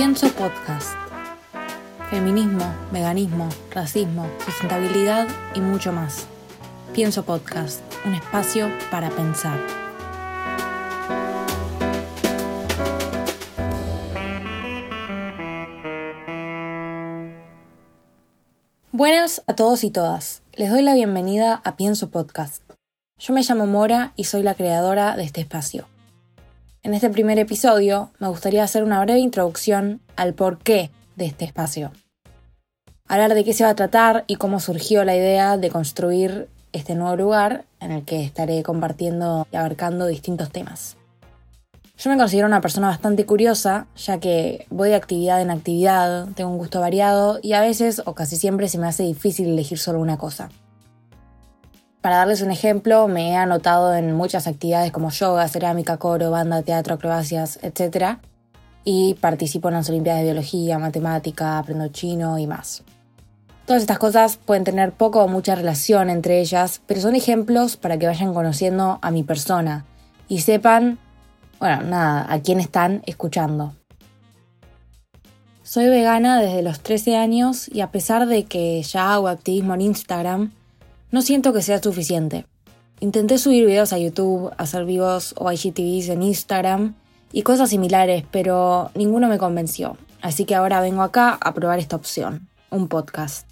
Pienso Podcast. Feminismo, veganismo, racismo, sustentabilidad y mucho más. Pienso Podcast, un espacio para pensar. Buenas a todos y todas. Les doy la bienvenida a Pienso Podcast. Yo me llamo Mora y soy la creadora de este espacio. En este primer episodio me gustaría hacer una breve introducción al porqué de este espacio. Hablar de qué se va a tratar y cómo surgió la idea de construir este nuevo lugar en el que estaré compartiendo y abarcando distintos temas. Yo me considero una persona bastante curiosa, ya que voy de actividad en actividad, tengo un gusto variado y a veces o casi siempre se me hace difícil elegir solo una cosa. Para darles un ejemplo, me he anotado en muchas actividades como yoga, cerámica, coro, banda, teatro, acrobacias, etc. Y participo en las Olimpiadas de Biología, Matemática, aprendo chino y más. Todas estas cosas pueden tener poco o mucha relación entre ellas, pero son ejemplos para que vayan conociendo a mi persona y sepan, bueno, nada, a quién están escuchando. Soy vegana desde los 13 años y a pesar de que ya hago activismo en Instagram, no siento que sea suficiente. Intenté subir videos a YouTube, hacer vivos o IGTVs en Instagram y cosas similares, pero ninguno me convenció. Así que ahora vengo acá a probar esta opción, un podcast.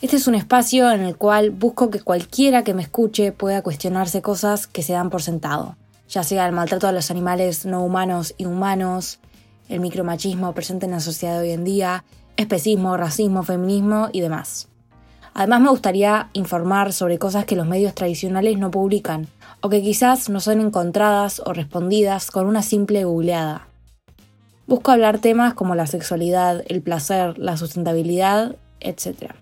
Este es un espacio en el cual busco que cualquiera que me escuche pueda cuestionarse cosas que se dan por sentado, ya sea el maltrato a los animales no humanos y humanos, el micromachismo presente en la sociedad de hoy en día, especismo, racismo, feminismo y demás. Además me gustaría informar sobre cosas que los medios tradicionales no publican o que quizás no son encontradas o respondidas con una simple googleada. Busco hablar temas como la sexualidad, el placer, la sustentabilidad, etc.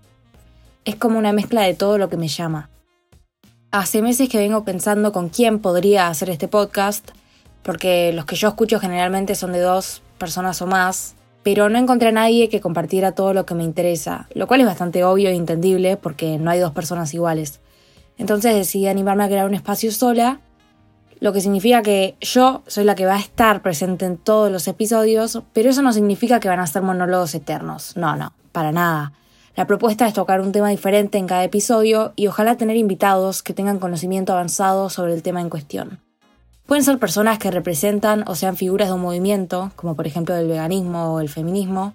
Es como una mezcla de todo lo que me llama. Hace meses que vengo pensando con quién podría hacer este podcast, porque los que yo escucho generalmente son de dos personas o más, pero no encontré a nadie que compartiera todo lo que me interesa, lo cual es bastante obvio e entendible porque no hay dos personas iguales. Entonces decidí animarme a crear un espacio sola, lo que significa que yo soy la que va a estar presente en todos los episodios, pero eso no significa que van a ser monólogos eternos. No, no, para nada. La propuesta es tocar un tema diferente en cada episodio y ojalá tener invitados que tengan conocimiento avanzado sobre el tema en cuestión. Pueden ser personas que representan o sean figuras de un movimiento, como por ejemplo el veganismo o el feminismo,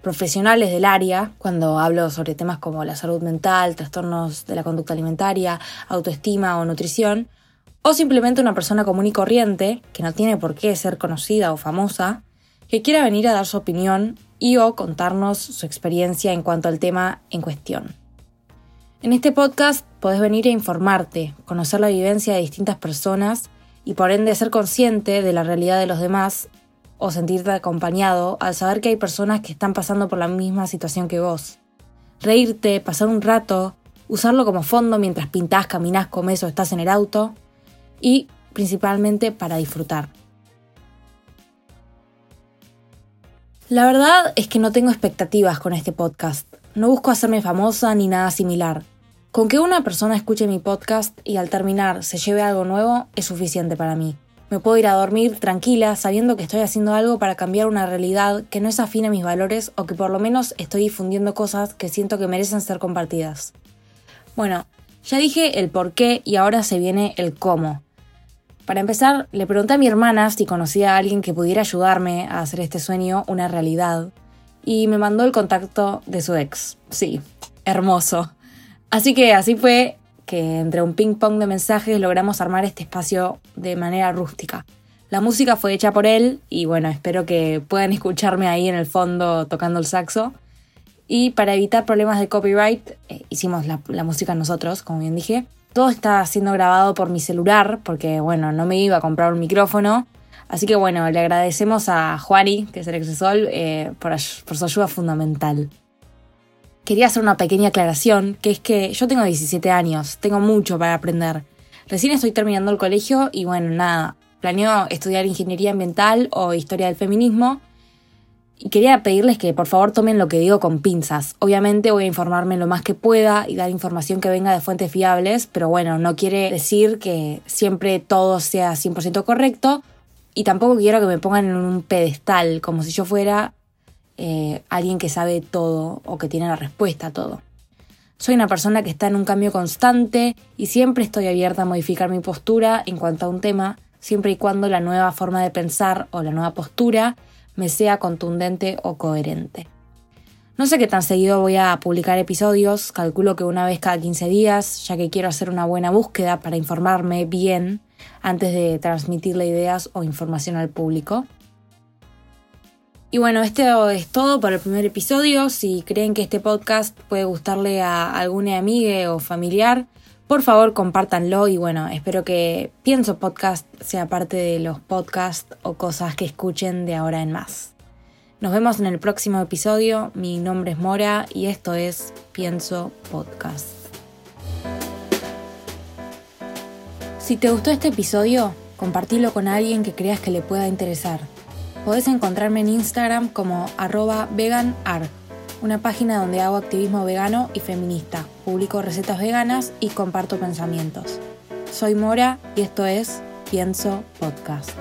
profesionales del área, cuando hablo sobre temas como la salud mental, trastornos de la conducta alimentaria, autoestima o nutrición, o simplemente una persona común y corriente, que no tiene por qué ser conocida o famosa, que quiera venir a dar su opinión y o contarnos su experiencia en cuanto al tema en cuestión. En este podcast podés venir a informarte, conocer la vivencia de distintas personas y por ende ser consciente de la realidad de los demás o sentirte acompañado al saber que hay personas que están pasando por la misma situación que vos. Reírte, pasar un rato, usarlo como fondo mientras pintás, caminás, comes o estás en el auto y principalmente para disfrutar. La verdad es que no tengo expectativas con este podcast. No busco hacerme famosa ni nada similar. Con que una persona escuche mi podcast y al terminar se lleve algo nuevo es suficiente para mí. Me puedo ir a dormir tranquila sabiendo que estoy haciendo algo para cambiar una realidad que no es afín a mis valores o que por lo menos estoy difundiendo cosas que siento que merecen ser compartidas. Bueno, ya dije el por qué y ahora se viene el cómo. Para empezar, le pregunté a mi hermana si conocía a alguien que pudiera ayudarme a hacer este sueño una realidad y me mandó el contacto de su ex. Sí, hermoso. Así que así fue que entre un ping pong de mensajes logramos armar este espacio de manera rústica. La música fue hecha por él y bueno, espero que puedan escucharme ahí en el fondo tocando el saxo. Y para evitar problemas de copyright, eh, hicimos la, la, música nosotros, como bien dije. Todo está siendo grabado por mi celular porque bueno, no me iba a comprar un micrófono. Así que bueno, le agradecemos a Juani, que es el Exesol, eh, por, por su ayuda fundamental quería hacer una pequeña aclaración, que es que yo tengo 17 años, tengo mucho para aprender. Recién estoy terminando el colegio y bueno, nada, planeo estudiar ingeniería ambiental o historia del feminismo. Y quería pedirles que por favor tomen lo que digo con pinzas. Obviamente voy a informarme lo más que pueda y dar información que venga de fuentes fiables, pero bueno, no quiere decir que siempre todo sea 100% correcto y tampoco quiero que me pongan en un pedestal como si yo fuera eh, alguien que sabe todo o que tiene la respuesta a todo. Soy una persona que está en un cambio constante y siempre estoy abierta a modificar mi postura en cuanto a un tema, siempre y cuando la nueva forma de pensar o la nueva postura me sea contundente o coherente. No sé qué tan seguido voy a publicar episodios, calculo que una vez cada 15 días, ya que quiero hacer una buena búsqueda para informarme bien antes de transmitirle ideas o información al público. Y bueno, esto es todo por el primer episodio. Si creen que este podcast puede gustarle a alguna amiga o familiar, por favor compártanlo y bueno, espero que Pienso Podcast sea parte de los podcasts o cosas que escuchen de ahora en más. Nos vemos en el próximo episodio. Mi nombre es Mora y esto es Pienso Podcast. Si te gustó este episodio, compartilo con alguien que creas que le pueda interesar. Podés encontrarme en Instagram como arroba veganar, una página donde hago activismo vegano y feminista, publico recetas veganas y comparto pensamientos. Soy Mora y esto es Pienso Podcast.